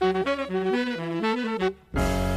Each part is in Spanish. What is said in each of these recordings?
Thank you.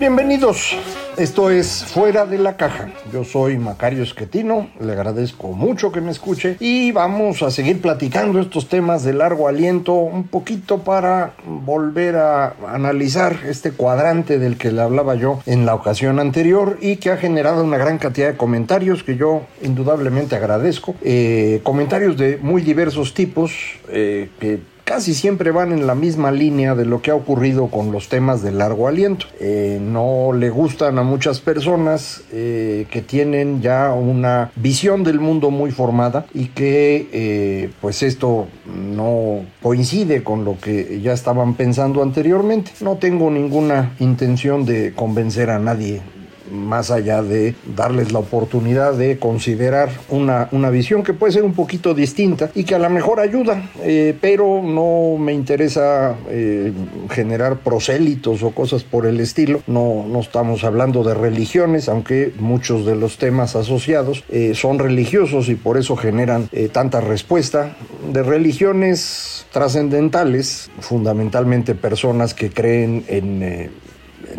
Bienvenidos, esto es Fuera de la Caja. Yo soy Macario Esquetino, le agradezco mucho que me escuche y vamos a seguir platicando estos temas de largo aliento un poquito para volver a analizar este cuadrante del que le hablaba yo en la ocasión anterior y que ha generado una gran cantidad de comentarios que yo indudablemente agradezco. Eh, comentarios de muy diversos tipos eh, que casi siempre van en la misma línea de lo que ha ocurrido con los temas de largo aliento. Eh, no le gustan a muchas personas eh, que tienen ya una visión del mundo muy formada y que eh, pues esto no coincide con lo que ya estaban pensando anteriormente. No tengo ninguna intención de convencer a nadie más allá de darles la oportunidad de considerar una, una visión que puede ser un poquito distinta y que a lo mejor ayuda, eh, pero no me interesa eh, generar prosélitos o cosas por el estilo. No, no estamos hablando de religiones, aunque muchos de los temas asociados eh, son religiosos y por eso generan tanta respuesta. De religiones trascendentales, fundamentalmente personas que creen en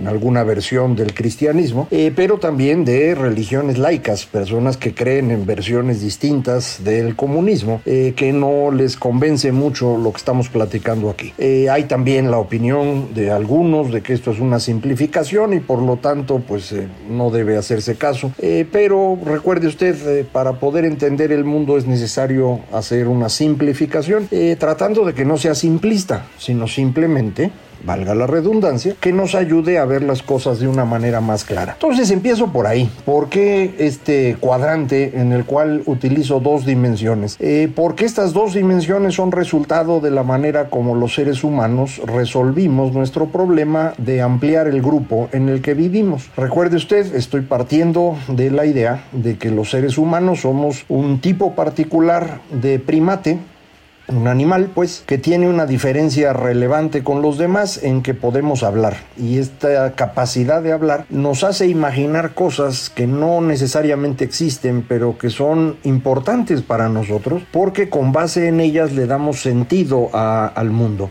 en alguna versión del cristianismo, eh, pero también de religiones laicas, personas que creen en versiones distintas del comunismo, eh, que no les convence mucho lo que estamos platicando aquí. Eh, hay también la opinión de algunos de que esto es una simplificación y por lo tanto pues no debe hacerse caso, pero recuerde usted, para poder entender el mundo es necesario hacer una simplificación, tratando de que no sea simplista, sino simplemente valga la redundancia, que nos ayude a ver las cosas de una manera más clara. Entonces empiezo por ahí. ¿Por qué este cuadrante en el cual utilizo dos dimensiones? Eh, porque estas dos dimensiones son resultado de la manera como los seres humanos resolvimos nuestro problema de ampliar el grupo en el que vivimos. Recuerde usted, estoy partiendo de la idea de que los seres humanos somos un tipo particular de primate un animal, pues, que tiene una diferencia relevante con los demás en que podemos hablar. Y esta capacidad de hablar nos hace imaginar cosas que no necesariamente existen, pero que son importantes para nosotros, porque con base en ellas le damos sentido al mundo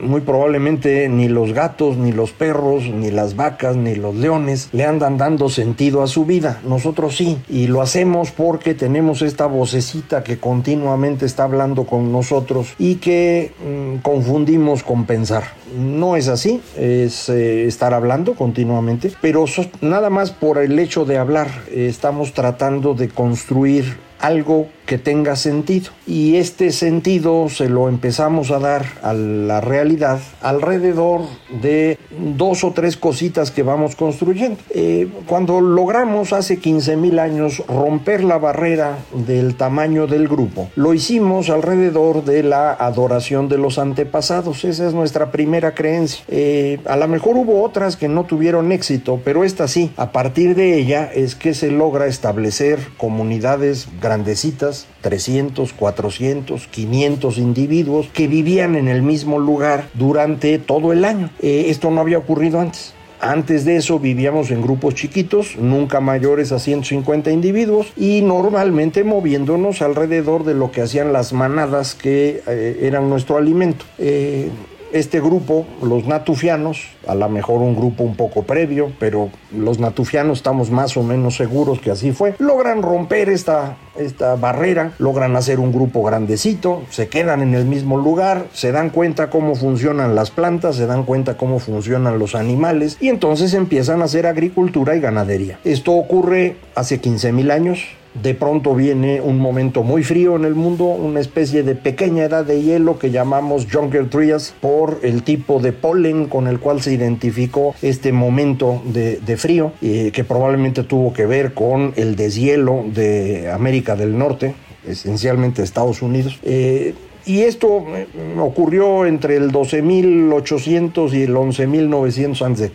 muy probablemente ni los gatos, ni los perros, ni las vacas, ni los leones le andan dando sentido a su vida. Nosotros sí, y lo hacemos porque tenemos esta vocecita que continuamente está hablando con nosotros y que mm, confundimos con pensar. No es así, es eh, estar hablando continuamente, pero nada más por el hecho de hablar eh, estamos tratando de construir algo que tenga sentido. Y este sentido se lo empezamos a dar a la realidad alrededor de dos o tres cositas que vamos construyendo. Eh, cuando logramos hace 15 mil años romper la barrera del tamaño del grupo, lo hicimos alrededor de la adoración de los antepasados. Esa es nuestra primera creencia. Eh, a lo mejor hubo otras que no tuvieron éxito, pero esta sí. A partir de ella es que se logra establecer comunidades grandecitas, 300, 400, 500 individuos que vivían en el mismo lugar durante todo el año. Eh, esto no había ocurrido antes. Antes de eso vivíamos en grupos chiquitos, nunca mayores a 150 individuos y normalmente moviéndonos alrededor de lo que hacían las manadas que eh, eran nuestro alimento. Eh, este grupo, los natufianos, a lo mejor un grupo un poco previo, pero los natufianos estamos más o menos seguros que así fue, logran romper esta, esta barrera, logran hacer un grupo grandecito, se quedan en el mismo lugar, se dan cuenta cómo funcionan las plantas, se dan cuenta cómo funcionan los animales y entonces empiezan a hacer agricultura y ganadería. Esto ocurre hace 15 mil años, de pronto viene un momento muy frío en el mundo, una especie de pequeña edad de hielo que llamamos Junker Trias por el tipo de polen con el cual se identificó este momento de, frío, eh, que probablemente tuvo que ver con el deshielo de América del Norte, esencialmente Estados Unidos. Eh, y esto eh, ocurrió entre el 12.800 y el 11.900 a.C.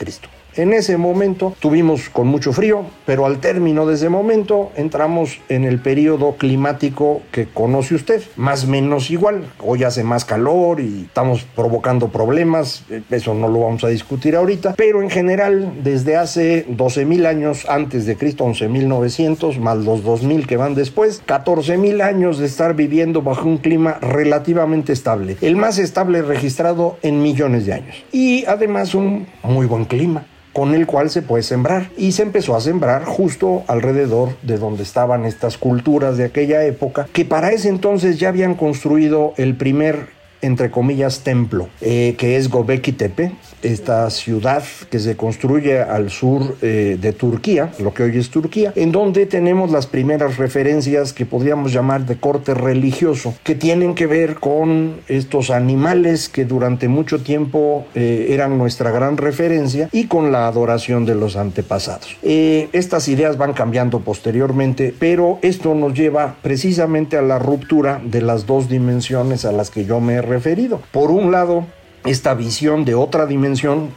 En ese momento tuvimos con mucho frío, pero al término de ese momento entramos en el periodo climático que conoce usted, más o menos igual. Hoy hace más calor y estamos provocando problemas, eso no lo vamos a discutir ahorita, pero en general desde hace 12.000 años antes de Cristo, 11.900, más los 2.000 que van después, 14.000 años de estar viviendo bajo un clima relativamente estable, el más estable registrado en millones de años. Y además un muy buen clima con el cual se puede sembrar. Y se empezó a sembrar justo alrededor de donde estaban estas culturas de aquella época, que para ese entonces ya habían construido el primer entre comillas, templo, eh, que es Gobekli Tepe, esta ciudad que se construye al sur eh, de Turquía, lo que hoy es Turquía, en donde tenemos las primeras referencias que podríamos llamar de corte religioso, que tienen que ver con estos animales que durante mucho tiempo eh, eran nuestra gran referencia y con la adoración de los antepasados. estas ideas van cambiando posteriormente, pero esto nos lleva precisamente a la ruptura de las dos dimensiones a las que yo me he referido. Por un lado, esta visión de otra dimensión,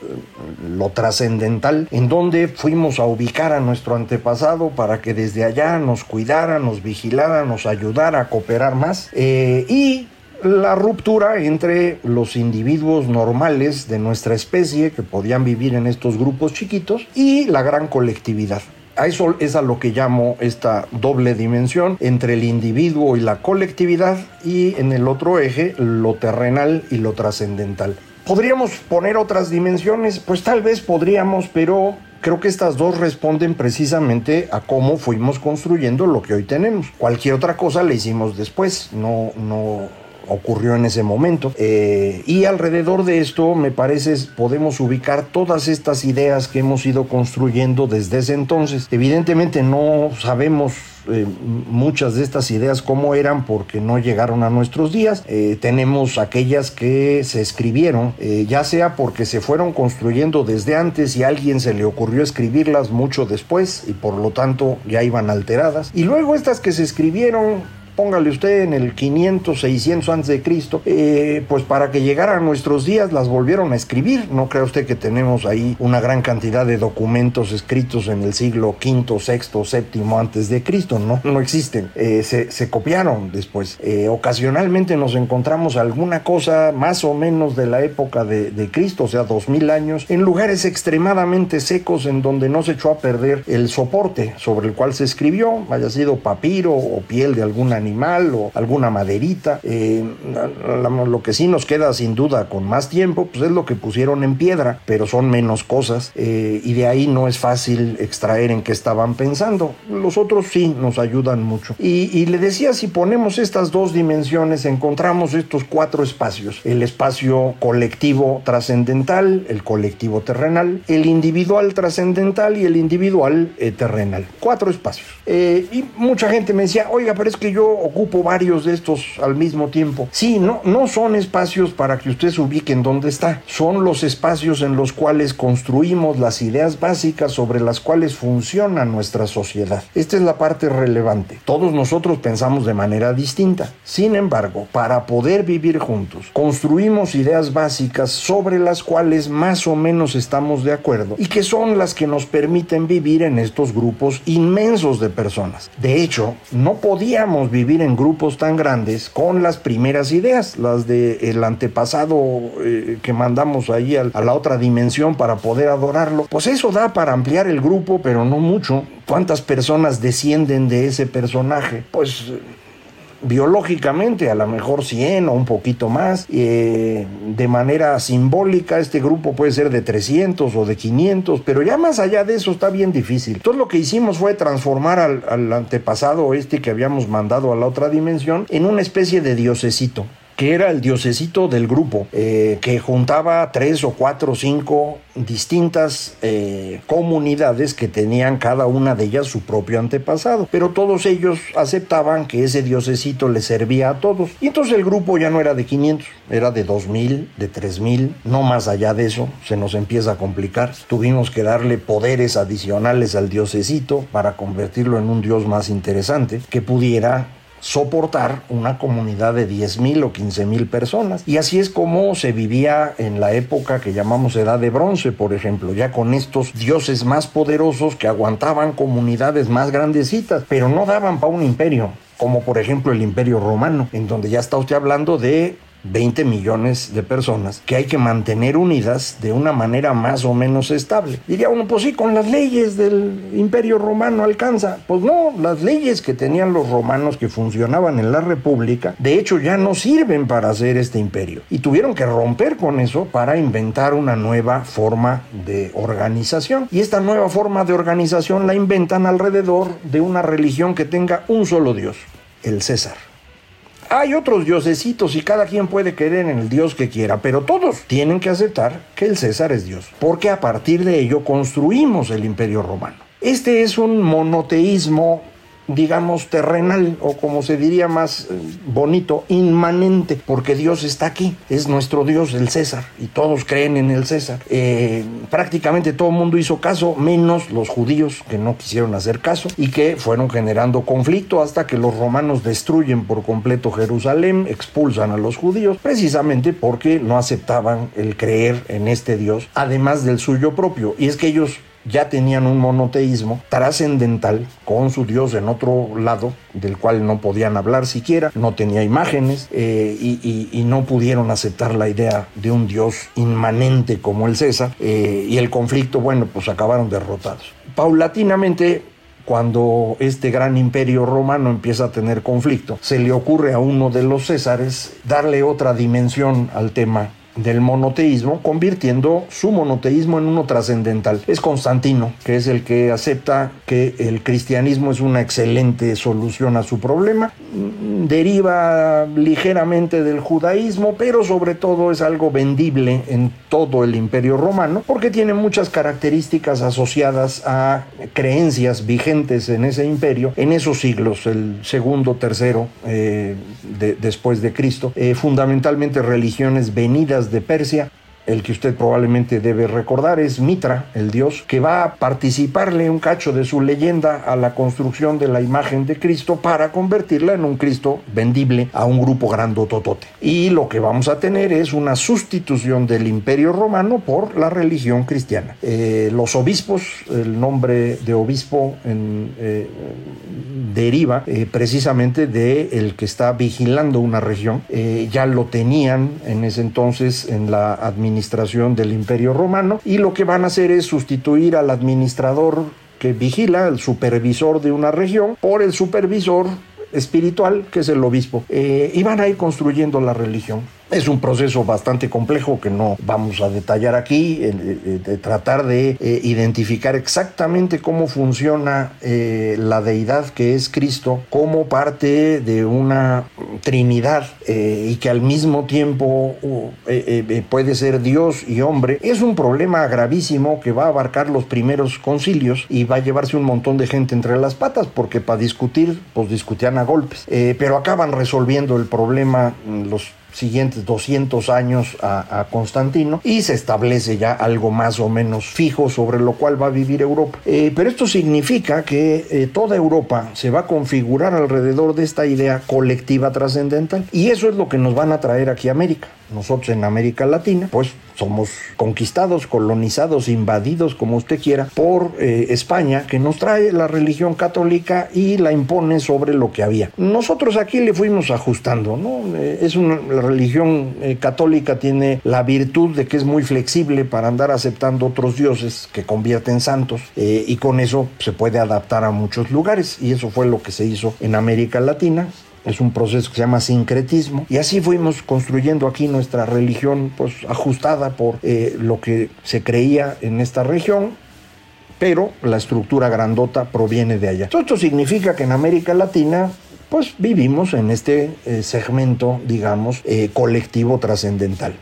lo trascendental, en donde fuimos a ubicar a nuestro antepasado para que desde allá nos cuidara, nos vigilara, nos ayudara a cooperar más. Eh, y la ruptura entre los individuos normales de nuestra especie que podían vivir en estos grupos chiquitos y la gran colectividad. A eso es a lo que llamo esta doble dimensión entre el individuo y la colectividad y en el otro eje lo terrenal y lo trascendental. ¿Podríamos poner otras dimensiones? Pues tal vez podríamos, pero creo que estas dos responden precisamente a cómo fuimos construyendo lo que hoy tenemos. Cualquier otra cosa la hicimos después, no, no, ocurrió en ese momento. Eh, y alrededor de esto, me parece, podemos ubicar todas estas ideas que hemos ido construyendo desde ese entonces. Evidentemente no sabemos eh, muchas de estas ideas cómo eran porque no llegaron a nuestros días. Eh, tenemos aquellas que se escribieron, ya sea porque se fueron construyendo desde antes y a alguien se le ocurrió escribirlas mucho después y por lo tanto ya iban alteradas. Y luego estas que se escribieron póngale usted en el 500, 600 antes de Cristo, eh, pues para que llegaran a nuestros días las volvieron a escribir. No crea usted que tenemos ahí una gran cantidad de documentos escritos en el siglo V, VI, VII antes de Cristo, no, no existen. Eh, se, copiaron después. Eh, ocasionalmente nos encontramos alguna cosa más o menos de la época de, de Cristo, o sea, 2000 años, en lugares extremadamente secos en donde no se echó a perder el soporte sobre el cual se escribió, haya sido papiro o piel de alguna animal o alguna maderita. Eh, lo que sí nos queda sin duda con más tiempo, pues es lo que pusieron en piedra, pero son menos cosas eh, y de ahí no es fácil extraer en qué estaban pensando. Los otros sí nos ayudan mucho. Y, y le decía, si ponemos estas dos dimensiones, encontramos estos cuatro espacios. El espacio colectivo trascendental, el colectivo terrenal, el individual trascendental y el individual eh, terrenal. Cuatro espacios. y mucha gente me decía, oiga, pero es que yo ocupo varios de estos al mismo tiempo. Sí, no, no son espacios para que usted se ubique en donde está, son los espacios en los cuales construimos las ideas básicas sobre las cuales funciona nuestra sociedad. Esta es la parte relevante. Todos nosotros pensamos de manera distinta. Sin embargo, para poder vivir juntos, construimos ideas básicas sobre las cuales más o menos estamos de acuerdo y que son las que nos permiten vivir en estos grupos inmensos de personas. De hecho, no podíamos vivir en grupos tan grandes con las primeras ideas, las del el antepasado eh, que mandamos ahí a la otra dimensión para poder adorarlo. Pues eso da para ampliar el grupo, pero no mucho. ¿Cuántas personas descienden de ese personaje? Pues biológicamente, a lo mejor 100 o un poquito más. Eh, de manera simbólica, este grupo puede ser de 300 o de 500, pero ya más allá de eso está bien difícil. Entonces lo que hicimos fue transformar al, al antepasado este que habíamos mandado a la otra dimensión en una especie de diosecito que era el diosecito del grupo, eh, que juntaba tres o cuatro o cinco distintas eh, comunidades que tenían cada una de ellas su propio antepasado, pero todos ellos aceptaban que ese diosecito les servía a todos. Y entonces el grupo ya no era de 500, era de 2000, de 3000, no más allá de eso, se nos empieza a complicar. Tuvimos que darle poderes adicionales al diosecito para convertirlo en un dios más interesante que pudiera soportar una comunidad de 10 mil o 15 mil personas. Y así es como se vivía en la época que llamamos Edad de Bronce, por ejemplo, ya con estos dioses más poderosos que aguantaban comunidades más grandecitas, pero no daban para un imperio como por ejemplo el Imperio Romano, en donde ya está usted hablando de 20 millones de personas que hay que mantener unidas de una manera más o menos estable. Diría uno, pues sí, con las leyes del imperio romano alcanza. Pues no, las leyes que tenían los romanos que funcionaban en la república, de hecho ya no sirven para hacer este imperio. Y tuvieron que romper con eso para inventar una nueva forma de organización. Y esta nueva forma de organización la inventan alrededor de una religión que tenga un solo Dios, el César. Hay otros diosecitos y cada quien puede creer en el Dios que quiera, pero todos tienen que aceptar que el César es Dios, porque a partir de ello construimos el imperio romano. Este es un monoteísmo digamos, terrenal o como se diría más eh, bonito, inmanente, porque Dios está aquí, es nuestro Dios, el César, y todos creen en el César. Eh, prácticamente todo el mundo hizo caso, menos los judíos que no quisieron hacer caso y que fueron generando conflicto hasta que los romanos destruyen por completo Jerusalén, expulsan a los judíos, precisamente porque no aceptaban el creer en este Dios, además del suyo propio. Y es que ellos ya tenían un monoteísmo trascendental con su Dios en otro lado, del cual no podían hablar siquiera, no tenía imágenes eh, y, no pudieron aceptar la idea de un Dios inmanente como el César eh, y el conflicto, bueno, pues acabaron derrotados. Paulatinamente cuando este gran imperio romano empieza a tener conflicto, se le ocurre a uno de los Césares darle otra dimensión al tema del monoteísmo, convirtiendo su monoteísmo en uno trascendental. Es Constantino, que es el que acepta que el cristianismo es una excelente solución a su problema. Deriva ligeramente del judaísmo, pero sobre todo es algo vendible en todo el imperio romano, porque tiene muchas características asociadas a creencias vigentes en ese imperio, en esos siglos, el segundo, tercero eh, después de Cristo, eh, fundamentalmente religiones venidas de Persia el que usted probablemente debe recordar es Mitra, el dios, que va a participarle un cacho de su leyenda a la construcción de la imagen de Cristo para convertirla en un Cristo vendible a un grupo grandototote. Y lo que vamos a tener es una sustitución del imperio romano por la religión cristiana. Eh, los obispos, el nombre de obispo eh, deriva eh, precisamente de el que está vigilando una región. ya lo tenían en ese entonces en la administración administración del Imperio Romano y lo que van a hacer es sustituir al administrador que vigila, el supervisor de una región, por el supervisor espiritual, que es el obispo, eh, y van a ir construyendo la religión. Es un proceso bastante complejo que no vamos a detallar aquí, de tratar de eh, identificar exactamente cómo funciona eh, la deidad que es Cristo como parte de una Trinidad eh, y que al mismo tiempo puede ser Dios y hombre. Es un problema gravísimo que va a abarcar los primeros concilios y va a llevarse un montón de gente entre las patas porque para discutir, pues discutían a golpes. pero acaban resolviendo el problema los siguientes 200 años a, Constantino y se establece ya algo más o menos fijo sobre lo cual va a vivir Europa. Eh, pero esto significa que eh, toda Europa se va a configurar alrededor de esta idea colectiva trascendental y eso es lo que nos van a traer aquí a América. Nosotros en América Latina, pues somos conquistados, colonizados, invadidos, como usted quiera, por eh, España, que nos trae la religión católica y la impone sobre lo que había. Nosotros aquí le fuimos ajustando, ¿no? Eh, es una, la religión eh, católica tiene la virtud de que es muy flexible para andar aceptando otros dioses que convierten santos y con eso se puede adaptar a muchos lugares y eso fue lo que se hizo en América Latina es un proceso que se llama sincretismo y así fuimos construyendo aquí nuestra religión pues ajustada por eh, lo que se creía en esta región pero la estructura grandota proviene de allá. Esto significa que en América Latina pues vivimos en este eh, segmento, digamos, eh, colectivo trascendental.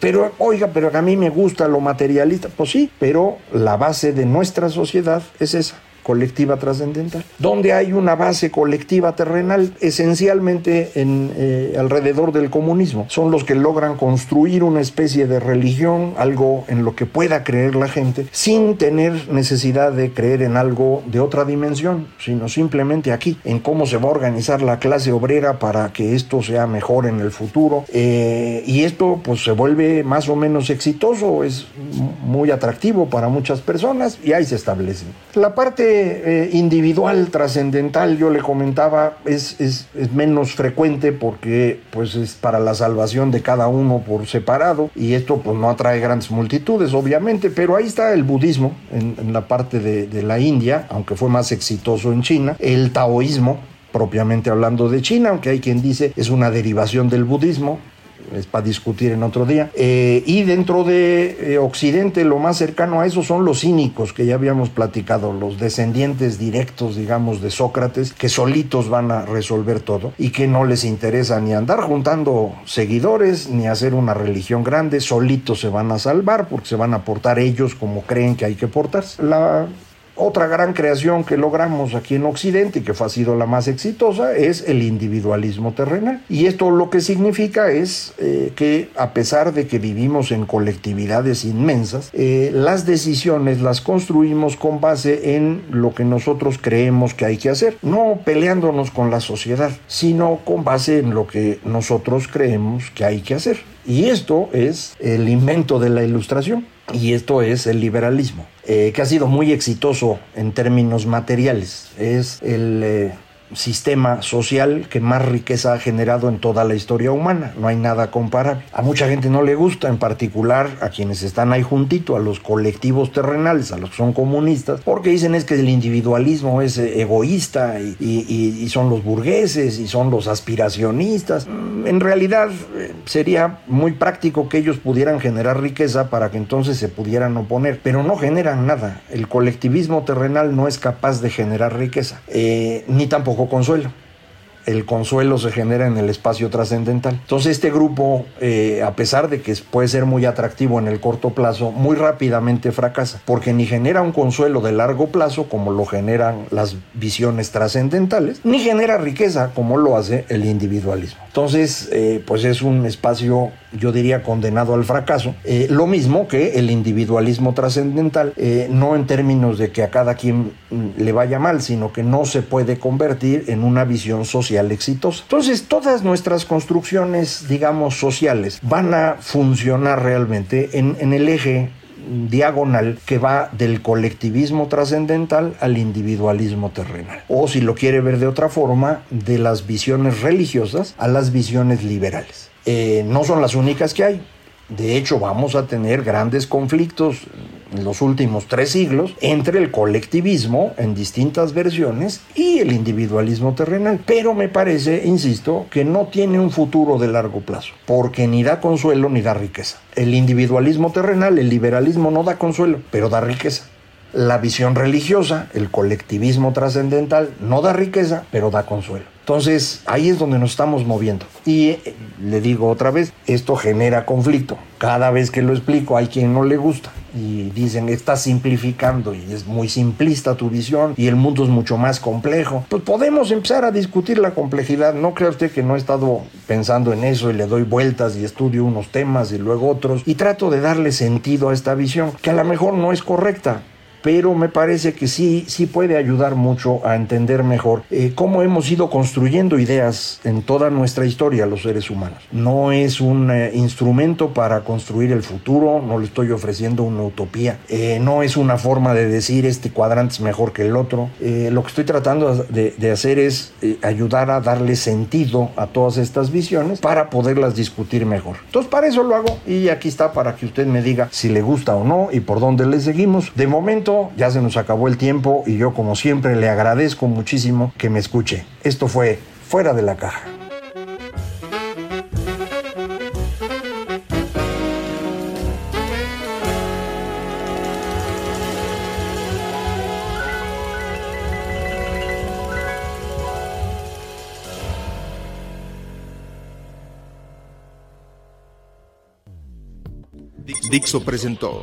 Pero, oiga, pero a mí me gusta lo materialista. Pues sí, pero la base de nuestra sociedad es esa colectiva trascendental, donde hay una base colectiva terrenal esencialmente en, eh, alrededor del comunismo. Son los que logran construir una especie de religión, algo en lo que pueda creer la gente, sin tener necesidad de creer en algo de otra dimensión, sino simplemente aquí, en cómo se va a organizar la clase obrera para que esto sea mejor en el futuro. Eh, y esto pues se vuelve más o menos exitoso, es muy atractivo para muchas personas y ahí se establece. La parte eh, individual, trascendental, yo le comentaba, es, es, menos frecuente porque pues es para la salvación de cada uno por separado y esto pues no atrae grandes multitudes, obviamente, pero ahí está el budismo en, la parte de, de la India, aunque fue más exitoso en China, el taoísmo, propiamente hablando de China, aunque hay quien dice es una derivación del budismo, es para discutir en otro día. Eh, y dentro de eh, Occidente, lo más cercano a eso son los cínicos que ya habíamos platicado, los descendientes directos, digamos, de Sócrates, que solitos van a resolver todo y que no les interesa ni andar juntando seguidores ni hacer una religión grande, solitos se van a salvar porque se van a portar ellos como creen que hay que portarse. La otra gran creación que logramos aquí en Occidente y que ha sido la más exitosa es el individualismo terrenal. Y esto lo que significa es eh, que a pesar de que vivimos en colectividades inmensas, eh, las decisiones las construimos con base en lo que nosotros creemos que hay que hacer, no peleándonos con la sociedad, sino con base en lo que nosotros creemos que hay que hacer. Y esto es el invento de la ilustración y esto es el liberalismo, eh, que ha sido muy exitoso en términos materiales. Es el eh, sistema social que más riqueza ha generado en toda la historia humana. No hay nada comparable. A mucha gente no le gusta, en particular a quienes están ahí juntito, a los colectivos terrenales, a los que son comunistas, porque dicen es que el individualismo es eh, egoísta y, son los burgueses y son los aspiracionistas. Mm, en realidad eh, sería muy práctico que ellos pudieran generar riqueza para que entonces se pudieran oponer, pero no generan nada. El colectivismo terrenal no es capaz de generar riqueza, eh, ni tampoco consuelo. El consuelo se genera en el espacio trascendental. Entonces este grupo, eh, a pesar de que puede ser muy atractivo en el corto plazo, muy rápidamente fracasa, porque ni genera un consuelo de largo plazo como lo generan las visiones trascendentales, ni genera riqueza como lo hace el individualismo. Entonces, eh, pues es un espacio yo diría condenado al fracaso, eh, lo mismo que el individualismo trascendental, no en términos de que a cada quien mm, le vaya mal, sino que no se puede convertir en una visión social exitosa. Entonces, todas nuestras construcciones, digamos, sociales, van a funcionar realmente en, en el eje diagonal que va del colectivismo trascendental al individualismo terrenal. O si lo quiere ver de otra forma, de las visiones religiosas a las visiones liberales. Eh, no son las únicas que hay. De hecho, vamos a tener grandes conflictos en los últimos tres siglos entre el colectivismo en distintas versiones y el individualismo terrenal. Pero me parece, insisto, que no tiene un futuro de largo plazo, porque ni da consuelo ni da riqueza. El individualismo terrenal, el liberalismo no da consuelo, pero da riqueza. La visión religiosa, el colectivismo trascendental, no da riqueza, pero da consuelo. Entonces, ahí es donde nos estamos moviendo. Y eh, le digo otra vez, esto genera conflicto. Cada vez que lo explico hay quien no le gusta y dicen, estás simplificando y es muy simplista tu visión y el mundo es mucho más complejo. Pues podemos empezar a discutir la complejidad. No cree usted que no he estado pensando en eso y le doy vueltas y estudio unos temas y luego otros y trato de darle sentido a esta visión, que a lo mejor no es correcta, pero me parece que sí, sí puede ayudar mucho a entender mejor eh, cómo hemos ido construyendo ideas en toda nuestra historia los seres humanos. No es un eh, instrumento para construir el futuro, no le estoy ofreciendo una utopía, eh, no es una forma de decir este cuadrante es mejor que el otro. lo que estoy tratando de, de hacer es ayudar a darle sentido a todas estas visiones para poderlas discutir mejor. Entonces para eso lo hago y aquí está para que usted me diga si le gusta o no y por dónde le seguimos. De momento ya se nos acabó el tiempo y yo como siempre le agradezco muchísimo que me escuche. Esto fue Fuera de la Caja. Dixo presentó